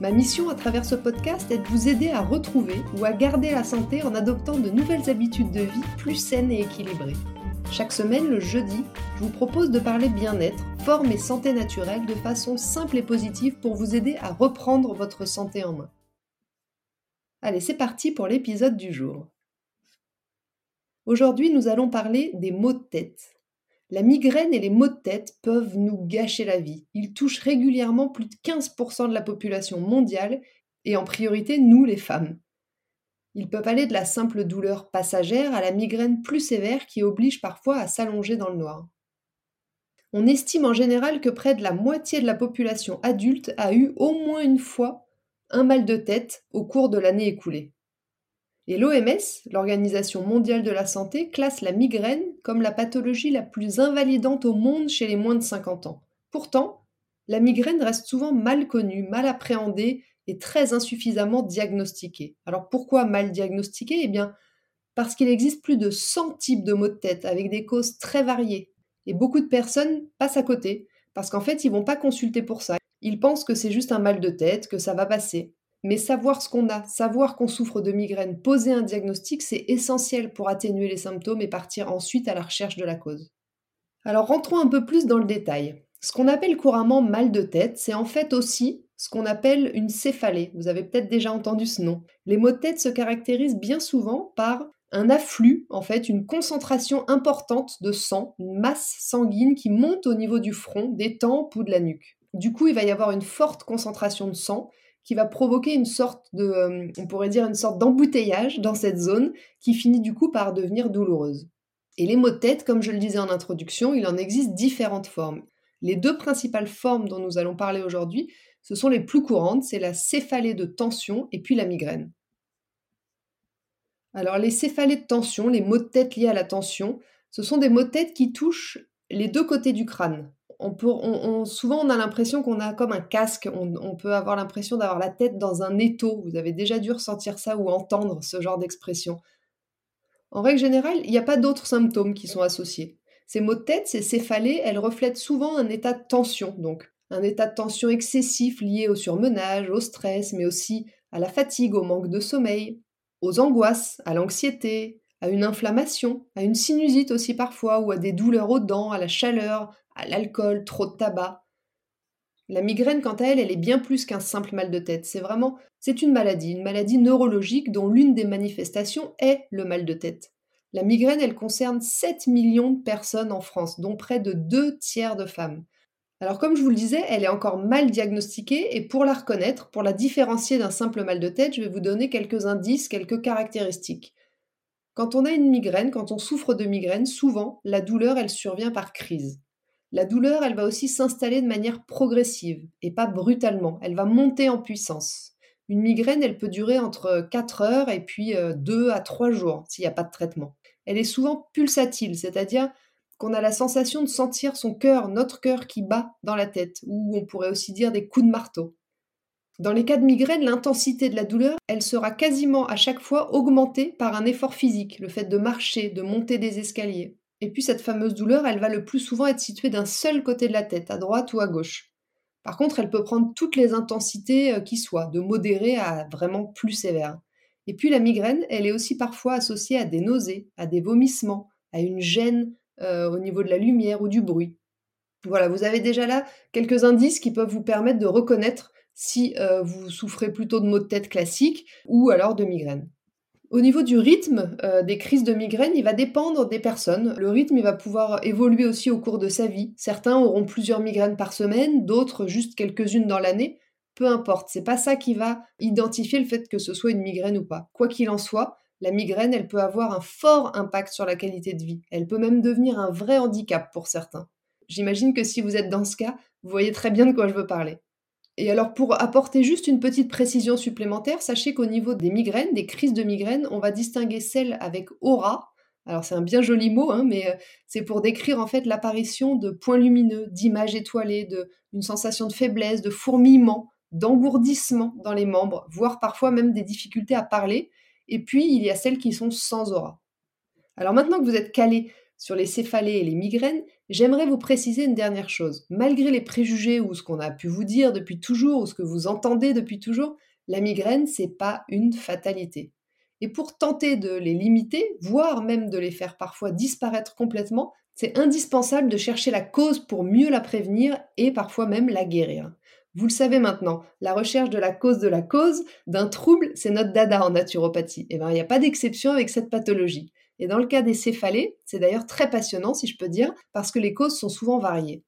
Ma mission à travers ce podcast est de vous aider à retrouver ou à garder la santé en adoptant de nouvelles habitudes de vie plus saines et équilibrées. Chaque semaine, le jeudi, je vous propose de parler bien-être, forme et santé naturelle de façon simple et positive pour vous aider à reprendre votre santé en main. Allez, c'est parti pour l'épisode du jour. Aujourd'hui, nous allons parler des maux de tête. La migraine et les maux de tête peuvent nous gâcher la vie. Ils touchent régulièrement plus de 15% de la population mondiale et en priorité nous les femmes. Ils peuvent aller de la simple douleur passagère à la migraine plus sévère qui oblige parfois à s'allonger dans le noir. On estime en général que près de la moitié de la population adulte a eu au moins une fois un mal de tête au cours de l'année écoulée. Et l'OMS, l'Organisation mondiale de la santé, classe la migraine comme la pathologie la plus invalidante au monde chez les moins de 50 ans. Pourtant, la migraine reste souvent mal connue, mal appréhendée et très insuffisamment diagnostiquée. Alors pourquoi mal diagnostiquée? Eh bien, parce qu'il existe plus de 100 types de maux de tête avec des causes très variées. Et beaucoup de personnes passent à côté parce qu'en fait, ils vont pas consulter pour ça. Ils pensent que c'est juste un mal de tête, que ça va passer. Mais savoir ce qu'on a, savoir qu'on souffre de migraine, poser un diagnostic, c'est essentiel pour atténuer les symptômes et partir ensuite à la recherche de la cause. Alors rentrons un peu plus dans le détail. Ce qu'on appelle couramment mal de tête, c'est en fait aussi ce qu'on appelle une céphalée. Vous avez peut-être déjà entendu ce nom. Les maux de tête se caractérisent bien souvent par un afflux, en fait, une concentration importante de sang, une masse sanguine qui monte au niveau du front, des tempes ou de la nuque. Du coup, il va y avoir une forte concentration de sang qui va provoquer une sorte de, euh, on pourrait dire une sorte d'embouteillage dans cette zone qui finit du coup par devenir douloureuse. Et les maux de tête, comme je le disais en introduction, il en existe différentes formes. Les deux principales formes dont nous allons parler aujourd'hui, ce sont les plus courantes, c'est la céphalée de tension et puis la migraine. Alors les céphalées de tension, les maux de tête liés à la tension, ce sont des maux de tête qui touchent les deux côtés du crâne souvent on a l'impression qu'on a comme un casque, on, peut avoir l'impression d'avoir la tête dans un étau. Vous avez déjà dû ressentir ça ou entendre ce genre d'expression. En règle générale, il n'y a pas d'autres symptômes qui sont associés. Ces maux de tête, ces céphalées, elles reflètent souvent un état de tension, donc un état de tension excessif lié au surmenage, au stress, mais aussi à la fatigue, au manque de sommeil, aux angoisses, à l'anxiété, à une inflammation, à une sinusite aussi parfois, ou à des douleurs aux dents, à la chaleur, à l'alcool, trop de tabac. La migraine, quant à elle, elle est bien plus qu'un simple mal de tête. C'est vraiment, c'est une maladie, une maladie neurologique dont l'une des manifestations est le mal de tête. La migraine, elle concerne 7 millions de personnes en France, dont près de 2 tiers de femmes. Alors comme je vous le disais, elle est encore mal diagnostiquée et pour la reconnaître, pour la différencier d'un simple mal de tête, je vais vous donner quelques indices, quelques caractéristiques. Quand on a une migraine, quand on souffre de migraine, souvent la douleur, elle survient par crise. La douleur, elle va aussi s'installer de manière progressive et pas brutalement. Elle va monter en puissance. Une migraine, elle peut durer entre 4 heures et puis 2 à 3 jours s'il n'y a pas de traitement. Elle est souvent pulsatile, c'est-à-dire qu'on a la sensation de sentir son cœur, notre cœur qui bat dans la tête, ou on pourrait aussi dire des coups de marteau. Dans les cas de migraine, l'intensité de la douleur, elle sera quasiment à chaque fois augmentée par un effort physique, le fait de marcher, de monter des escaliers. Et puis cette fameuse douleur, elle va le plus souvent être située d'un seul côté de la tête, à droite ou à gauche. Par contre, elle peut prendre toutes les intensités euh, qui soient, de modérée à vraiment plus sévère. Et puis la migraine, elle est aussi parfois associée à des nausées, à des vomissements, à une gêne euh, au niveau de la lumière ou du bruit. Voilà, vous avez déjà là quelques indices qui peuvent vous permettre de reconnaître si euh, vous souffrez plutôt de maux de tête classiques ou alors de migraine. Au niveau du rythme euh, des crises de migraine, il va dépendre des personnes. Le rythme, va pouvoir évoluer aussi au cours de sa vie. Certains auront plusieurs migraines par semaine, d'autres juste quelques-unes dans l'année. Peu importe, c'est pas ça qui va identifier le fait que ce soit une migraine ou pas. Quoi qu'il en soit, la migraine, elle peut avoir un fort impact sur la qualité de vie. Elle peut même devenir un vrai handicap pour certains. J'imagine que si vous êtes dans ce cas, vous voyez très bien de quoi je veux parler. Et alors pour apporter juste une petite précision supplémentaire, sachez qu'au niveau des migraines, des crises de migraine, on va distinguer celles avec aura. Alors c'est un bien joli mot, hein, mais euh, c'est pour décrire en fait l'apparition de points lumineux, d'images étoilées, de une sensation de faiblesse, de fourmillement, d'engourdissement dans les membres, voire parfois même des difficultés à parler. Et puis il y a celles qui sont sans aura. Alors maintenant que vous êtes calé sur les céphalées et les migraines, j'aimerais vous préciser une dernière chose. Malgré les préjugés ou ce qu'on a pu vous dire depuis toujours ou ce que vous entendez depuis toujours, la migraine, c'est pas une fatalité. Et pour tenter de les limiter, voire même de les faire parfois disparaître complètement, c'est indispensable de chercher la cause pour mieux la prévenir et parfois même la guérir. Vous le savez maintenant, la recherche de la cause de la cause d'un trouble, c'est notre dada en naturopathie. Et eh bien, il n'y a pas d'exception avec cette pathologie. Et dans le cas des céphalées, c'est d'ailleurs très passionnant, si je peux dire, parce que les causes sont souvent variées.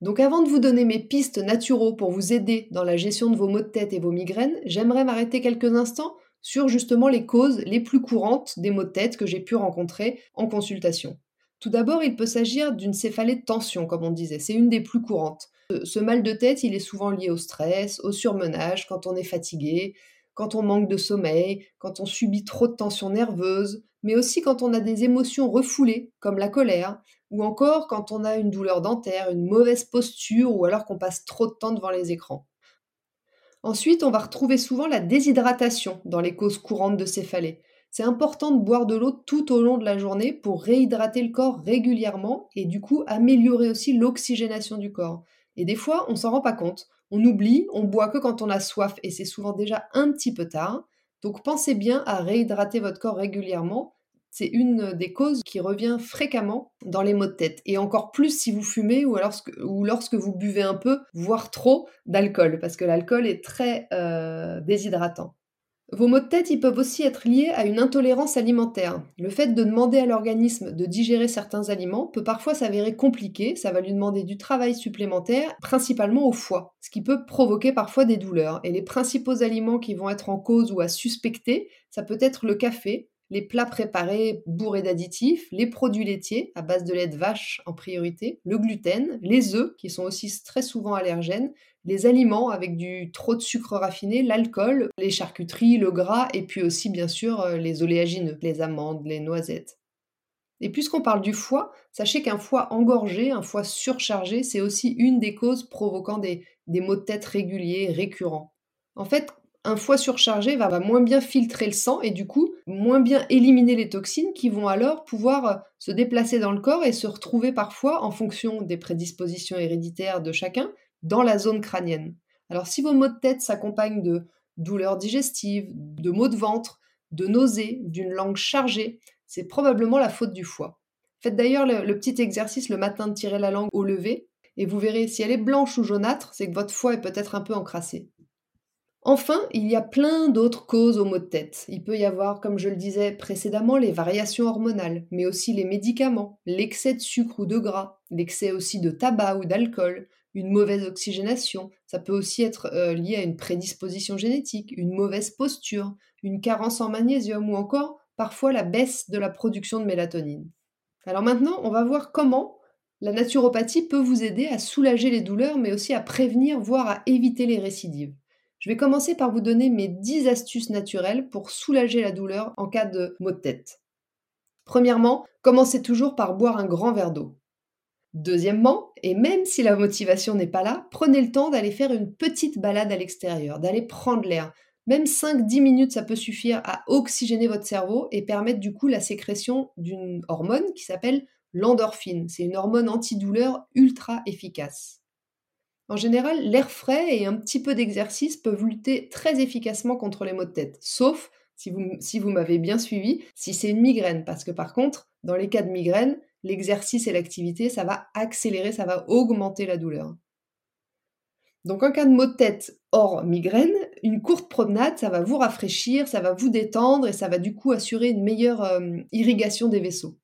Donc avant de vous donner mes pistes naturaux pour vous aider dans la gestion de vos maux de tête et vos migraines, j'aimerais m'arrêter quelques instants sur justement les causes les plus courantes des maux de tête que j'ai pu rencontrer en consultation. Tout d'abord, il peut s'agir d'une céphalée de tension, comme on disait, c'est une des plus courantes. Ce mal de tête, il est souvent lié au stress, au surmenage, quand on est fatigué, quand on manque de sommeil, quand on subit trop de tension nerveuse, mais aussi quand on a des émotions refoulées, comme la colère, ou encore quand on a une douleur dentaire, une mauvaise posture, ou alors qu'on passe trop de temps devant les écrans. Ensuite, on va retrouver souvent la déshydratation dans les causes courantes de céphalée. C'est important de boire de l'eau tout au long de la journée pour réhydrater le corps régulièrement et du coup améliorer aussi l'oxygénation du corps. Et des fois, on s'en rend pas compte. On oublie, on boit que quand on a soif et c'est souvent déjà un petit peu tard. Donc pensez bien à réhydrater votre corps régulièrement c'est une des causes qui revient fréquemment dans les maux de tête. Et encore plus si vous fumez ou, lorsque vous buvez un peu, voire trop d'alcool, parce que l'alcool est très euh, déshydratant. Vos maux de tête, peuvent aussi être liés à une intolérance alimentaire. Le fait de demander à l'organisme de digérer certains aliments peut parfois s'avérer compliqué, ça va lui demander du travail supplémentaire, principalement au foie, ce qui peut provoquer parfois des douleurs. Et les principaux aliments qui vont être en cause ou à suspecter, ça peut être le café, les plats préparés bourrés d'additifs, les produits laitiers à base de lait de vache en priorité, le gluten, les œufs qui sont aussi très souvent allergènes, les aliments avec du trop de sucre raffiné, l'alcool, les charcuteries, le gras et puis aussi bien sûr euh, les oléagineux, les amandes, les noisettes. Et puisqu'on parle du foie, sachez qu'un foie engorgé, un foie surchargé, c'est aussi une des causes provoquant des, des maux de tête réguliers, récurrents. En fait, un foie surchargé va, moins bien filtrer le sang et du coup moins bien éliminer les toxines qui vont alors pouvoir euh, se déplacer dans le corps et se retrouver parfois, en fonction des prédispositions héréditaires de chacun, dans la zone crânienne. Alors si vos maux de tête s'accompagnent de douleurs digestives, de maux de ventre, de nausées, d'une langue chargée, c'est probablement la faute du foie. Faites d'ailleurs le, le, petit exercice le matin de tirer la langue au lever et vous verrez si elle est blanche ou jaunâtre, c'est que votre foie est peut-être un peu encrassé. Enfin, il y a plein d'autres causes aux maux de tête. Il peut y avoir, comme je le disais précédemment, les variations hormonales, mais aussi les médicaments, l'excès de sucre ou de gras, l'excès aussi de tabac ou d'alcool, une mauvaise oxygénation. Ça peut aussi être euh, lié à une prédisposition génétique, une mauvaise posture, une carence en magnésium ou encore parfois la baisse de la production de mélatonine. Alors maintenant, on va voir comment la naturopathie peut vous aider à soulager les douleurs, mais aussi à prévenir, voire à éviter les récidives. Je vais commencer par vous donner mes 10 astuces naturelles pour soulager la douleur en cas de maux de tête. Premièrement, commencez toujours par boire un grand verre d'eau. Deuxièmement, et même si la motivation n'est pas là, prenez le temps d'aller faire une petite balade à l'extérieur, d'aller prendre l'air. Même 5-10 minutes, ça peut suffire à oxygéner votre cerveau et permettre du coup la sécrétion d'une hormone qui s'appelle l'endorphine. C'est une hormone antidouleur ultra efficace. En général, l'air frais et un petit peu d'exercice peuvent lutter très efficacement contre les maux de tête, sauf si vous, m'avez bien suivi, si c'est une migraine, parce que par contre, dans les cas de migraine, l'exercice et l'activité, ça va accélérer, ça va augmenter la douleur. Donc en cas de maux de tête hors migraine, une courte promenade, ça va vous rafraîchir, ça va vous détendre et ça va du coup assurer une meilleure euh, irrigation des vaisseaux.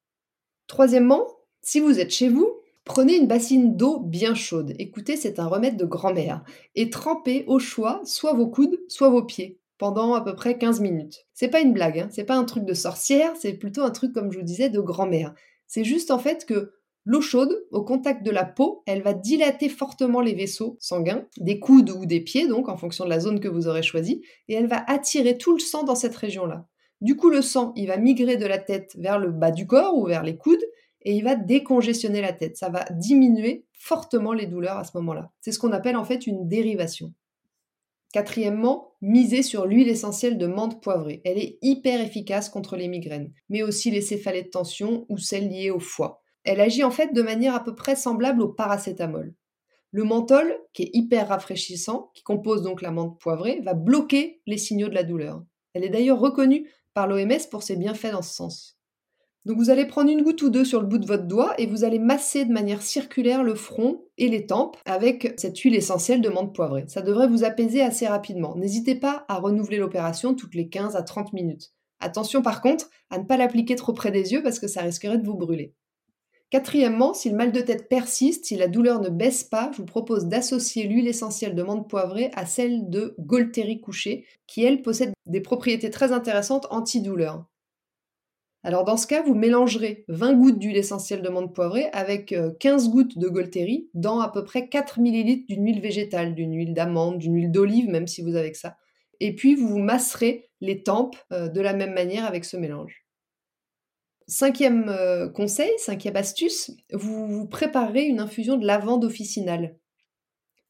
Troisièmement, si vous êtes chez vous, Prenez une bassine d'eau bien chaude. Écoutez, c'est un remède de grand-mère. Et trempez au choix soit vos coudes, soit vos pieds pendant à peu près 15 minutes. C'est pas une blague, hein. c'est pas un truc de sorcière, c'est plutôt un truc, comme je vous disais, de grand-mère. C'est juste en fait que l'eau chaude, au contact de la peau, elle va dilater fortement les vaisseaux sanguins, des coudes ou des pieds, donc en fonction de la zone que vous aurez choisie, et elle va attirer tout le sang dans cette région-là. Du coup, le sang, il va migrer de la tête vers le bas du corps ou vers les coudes et il va décongestionner la tête. Ça va diminuer fortement les douleurs à ce moment-là. C'est ce qu'on appelle en fait une dérivation. Quatrièmement, miser sur l'huile essentielle de menthe poivrée. Elle est hyper efficace contre les migraines, mais aussi les céphalées de tension ou celles liées au foie. Elle agit en fait de manière à peu près semblable au paracétamol. Le menthol, qui est hyper rafraîchissant, qui compose donc la menthe poivrée, va bloquer les signaux de la douleur. Elle est d'ailleurs reconnue par l'OMS pour ses bienfaits dans ce sens. Donc vous allez prendre une goutte ou deux sur le bout de votre doigt et vous allez masser de manière circulaire le front et les tempes avec cette huile essentielle de menthe poivrée. Ça devrait vous apaiser assez rapidement. N'hésitez pas à renouveler l'opération toutes les 15 à 30 minutes. Attention par contre à ne pas l'appliquer trop près des yeux parce que ça risquerait de vous brûler. Quatrièmement, si le mal de tête persiste, si la douleur ne baisse pas, je vous propose d'associer l'huile essentielle de menthe poivrée à celle de Golteri couché, qui elle possède des propriétés très intéressantes antidouleurs. Alors dans ce cas, vous mélangerez 20 gouttes d'huile essentielle de menthe poivrée avec 15 euh, gouttes de Golteri dans à peu près 4 ml d'une huile végétale, d'une huile d'amande, d'une huile d'olive, même si vous avez que ça. Et puis vous vous masserez les tempes euh, de la même manière avec ce mélange. Cinquième euh, conseil, cinquième astuce, vous, vous préparerez une infusion de lavande officinale.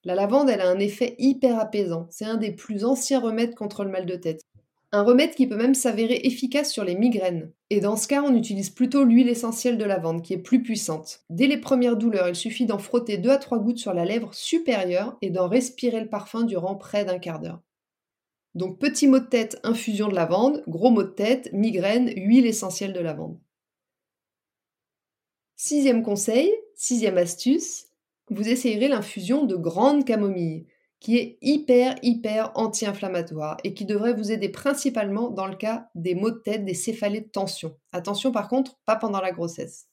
La lavande, elle a un effet hyper apaisant. C'est un des plus anciens remèdes contre le mal de tête. Un remède qui peut même s'avérer efficace sur les migraines. Et dans ce cas, on utilise plutôt l'huile essentielle de lavande qui est plus puissante. Dès les premières douleurs, il suffit d'en frotter 2 à 3 gouttes sur la lèvre supérieure et d'en respirer le parfum durant près d'un quart d'heure. Donc petit mot de tête, infusion de lavande, gros mot de tête, migraine, huile essentielle de lavande. Sixième conseil, sixième astuce, vous essayerez l'infusion de grande camomille qui est hyper, hyper anti-inflammatoire et qui devrait vous aider principalement dans le cas des maux de tête, des céphalées de tension. Attention par contre, pas pendant la grossesse.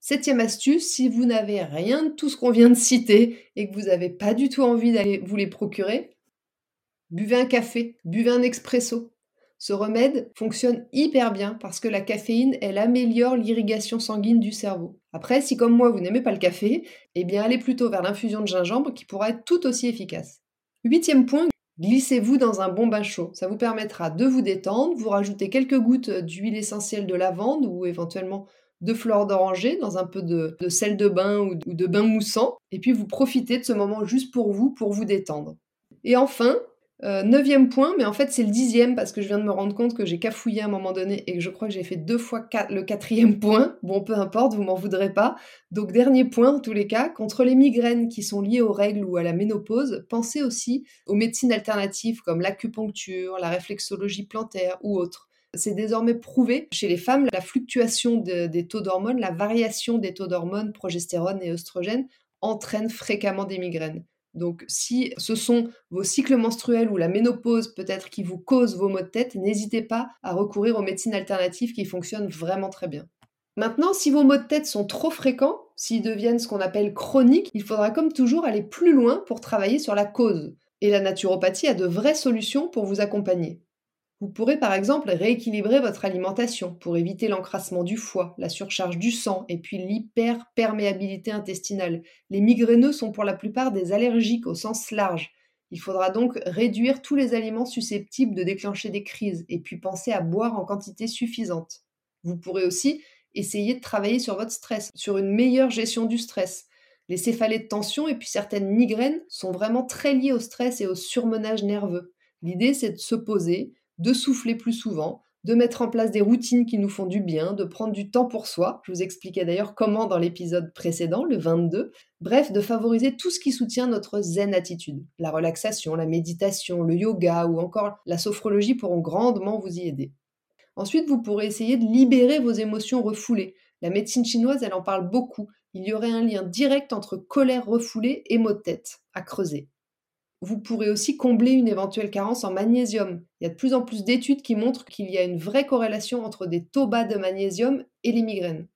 Septième astuce, si vous n'avez rien de tout ce qu'on vient de citer et que vous n'avez pas du tout envie d'aller vous les procurer, buvez un café, buvez un expresso. Ce remède fonctionne hyper bien parce que la caféine, elle améliore l'irrigation sanguine du cerveau. Après, si comme moi vous n'aimez pas le café, eh bien allez plutôt vers l'infusion de gingembre qui pourra être tout aussi efficace. Huitième point, glissez-vous dans un bon bain chaud. Ça vous permettra de vous détendre, vous rajoutez quelques gouttes d'huile essentielle de lavande ou éventuellement de fleurs d'oranger dans un peu de, sel de bain ou de bain moussant, et puis vous profitez de ce moment juste pour vous, pour vous détendre. Et enfin, euh, neuvième point, mais en fait c'est le dixième parce que je viens de me rendre compte que j'ai cafouillé à un moment donné et que je crois que j'ai fait deux fois le quatrième point. Bon, peu importe, vous m'en voudrez pas. Donc dernier point en tous les cas, contre les migraines qui sont liées aux règles ou à la ménopause, pensez aussi aux médecines alternatives comme l'acupuncture, la réflexologie plantaire ou autres. C'est désormais prouvé chez les femmes, la fluctuation des taux d'hormones, la variation des taux d'hormones, progestérone et oestrogène entraîne fréquemment des migraines. Donc si ce sont vos cycles menstruels ou la ménopause peut-être qui vous causent vos maux de tête, n'hésitez pas à recourir aux médecines alternatives qui fonctionnent vraiment très bien. Maintenant, si vos maux de tête sont trop fréquents, s'ils deviennent ce qu'on appelle chroniques, il faudra comme toujours aller plus loin pour travailler sur la cause. Et la naturopathie a de vraies solutions pour vous accompagner. Vous pourrez par exemple rééquilibrer votre alimentation pour éviter l'encrassement du foie, la surcharge du sang et puis l'hyperperméabilité intestinale. Les migraineux sont pour la plupart des allergiques au sens large. Il faudra donc réduire tous les aliments susceptibles de déclencher des crises et puis penser à boire en quantité suffisante. Vous pourrez aussi essayer de travailler sur votre stress, sur une meilleure gestion du stress. Les céphalées de tension et puis certaines migraines sont vraiment très liées au stress et au surmenage nerveux. L'idée, c'est de se poser, de souffler plus souvent, de mettre en place des routines qui nous font du bien, de prendre du temps pour soi. Je vous expliquais d'ailleurs comment dans l'épisode précédent, le 22. Bref, de favoriser tout ce qui soutient notre zen attitude. La relaxation, la méditation, le yoga ou encore la sophrologie pourront grandement vous y aider. Ensuite, vous pourrez essayer de libérer vos émotions refoulées. La médecine chinoise, elle en parle beaucoup. Il y aurait un lien direct entre colère refoulée et maux de tête, à creuser vous pourrez aussi combler une éventuelle carence en magnésium. Il y a de plus en plus d'études qui montrent qu'il y a une vraie corrélation entre des taux bas de magnésium et les migraines.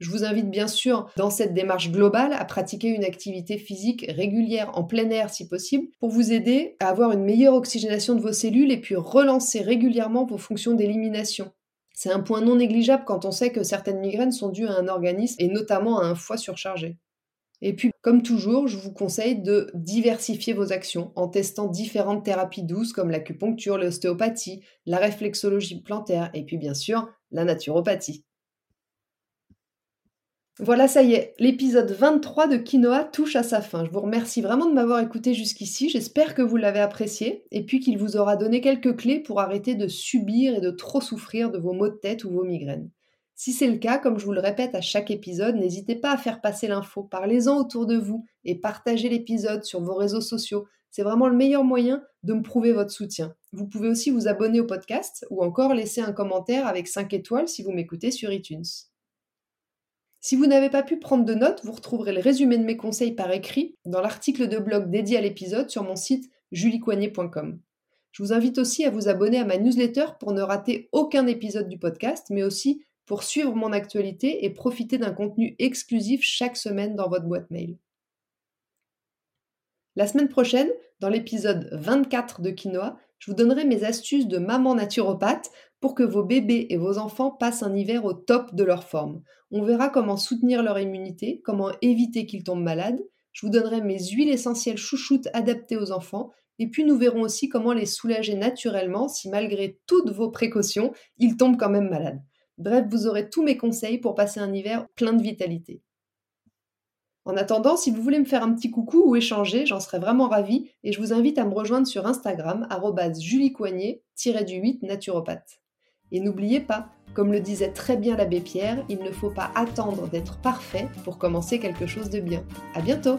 Je vous invite bien sûr dans cette démarche globale à pratiquer une activité physique régulière en plein air si possible pour vous aider à avoir une meilleure oxygénation de vos cellules et puis relancer régulièrement vos fonctions d'élimination. C'est un point non négligeable quand on sait que certaines migraines sont dues à un organisme et notamment à un foie surchargé. Et puis, comme toujours, je vous conseille de diversifier vos actions en testant différentes thérapies douces comme l'acupuncture, l'ostéopathie, la réflexologie plantaire et puis bien sûr la naturopathie. Voilà, ça y est, l'épisode 23 de Quinoa touche à sa fin. Je vous remercie vraiment de m'avoir écouté jusqu'ici. J'espère que vous l'avez apprécié et puis qu'il vous aura donné quelques clés pour arrêter de subir et de trop souffrir de vos maux de tête ou vos migraines. Si c'est le cas, comme je vous le répète à chaque épisode, n'hésitez pas à faire passer l'info, parlez-en autour de vous et partagez l'épisode sur vos réseaux sociaux. C'est vraiment le meilleur moyen de me prouver votre soutien. Vous pouvez aussi vous abonner au podcast ou encore laisser un commentaire avec 5 étoiles si vous m'écoutez sur iTunes. Si vous n'avez pas pu prendre de notes, vous retrouverez le résumé de mes conseils par écrit dans l'article de blog dédié à l'épisode sur mon site juliecoignet.com. Je vous invite aussi à vous abonner à ma newsletter pour ne rater aucun épisode du podcast, mais aussi pour suivre mon actualité et profiter d'un contenu exclusif chaque semaine dans votre boîte mail. La semaine prochaine, dans l'épisode 24 de Quinoa, je vous donnerai mes astuces de maman naturopathe pour que vos bébés et vos enfants passent un hiver au top de leur forme. On verra comment soutenir leur immunité, comment éviter qu'ils tombent malades. Je vous donnerai mes huiles essentielles chouchoutes adaptées aux enfants. Et puis nous verrons aussi comment les soulager naturellement si malgré toutes vos précautions, ils tombent quand même malades. Bref, vous aurez tous mes conseils pour passer un hiver plein de vitalité. En attendant, si vous voulez me faire un petit coucou ou échanger, j'en serais vraiment ravie et je vous invite à me rejoindre sur Instagram, juliecoignet-du-8 naturopathe. Et n'oubliez pas, comme le disait très bien l'abbé Pierre, il ne faut pas attendre d'être parfait pour commencer quelque chose de bien. À bientôt!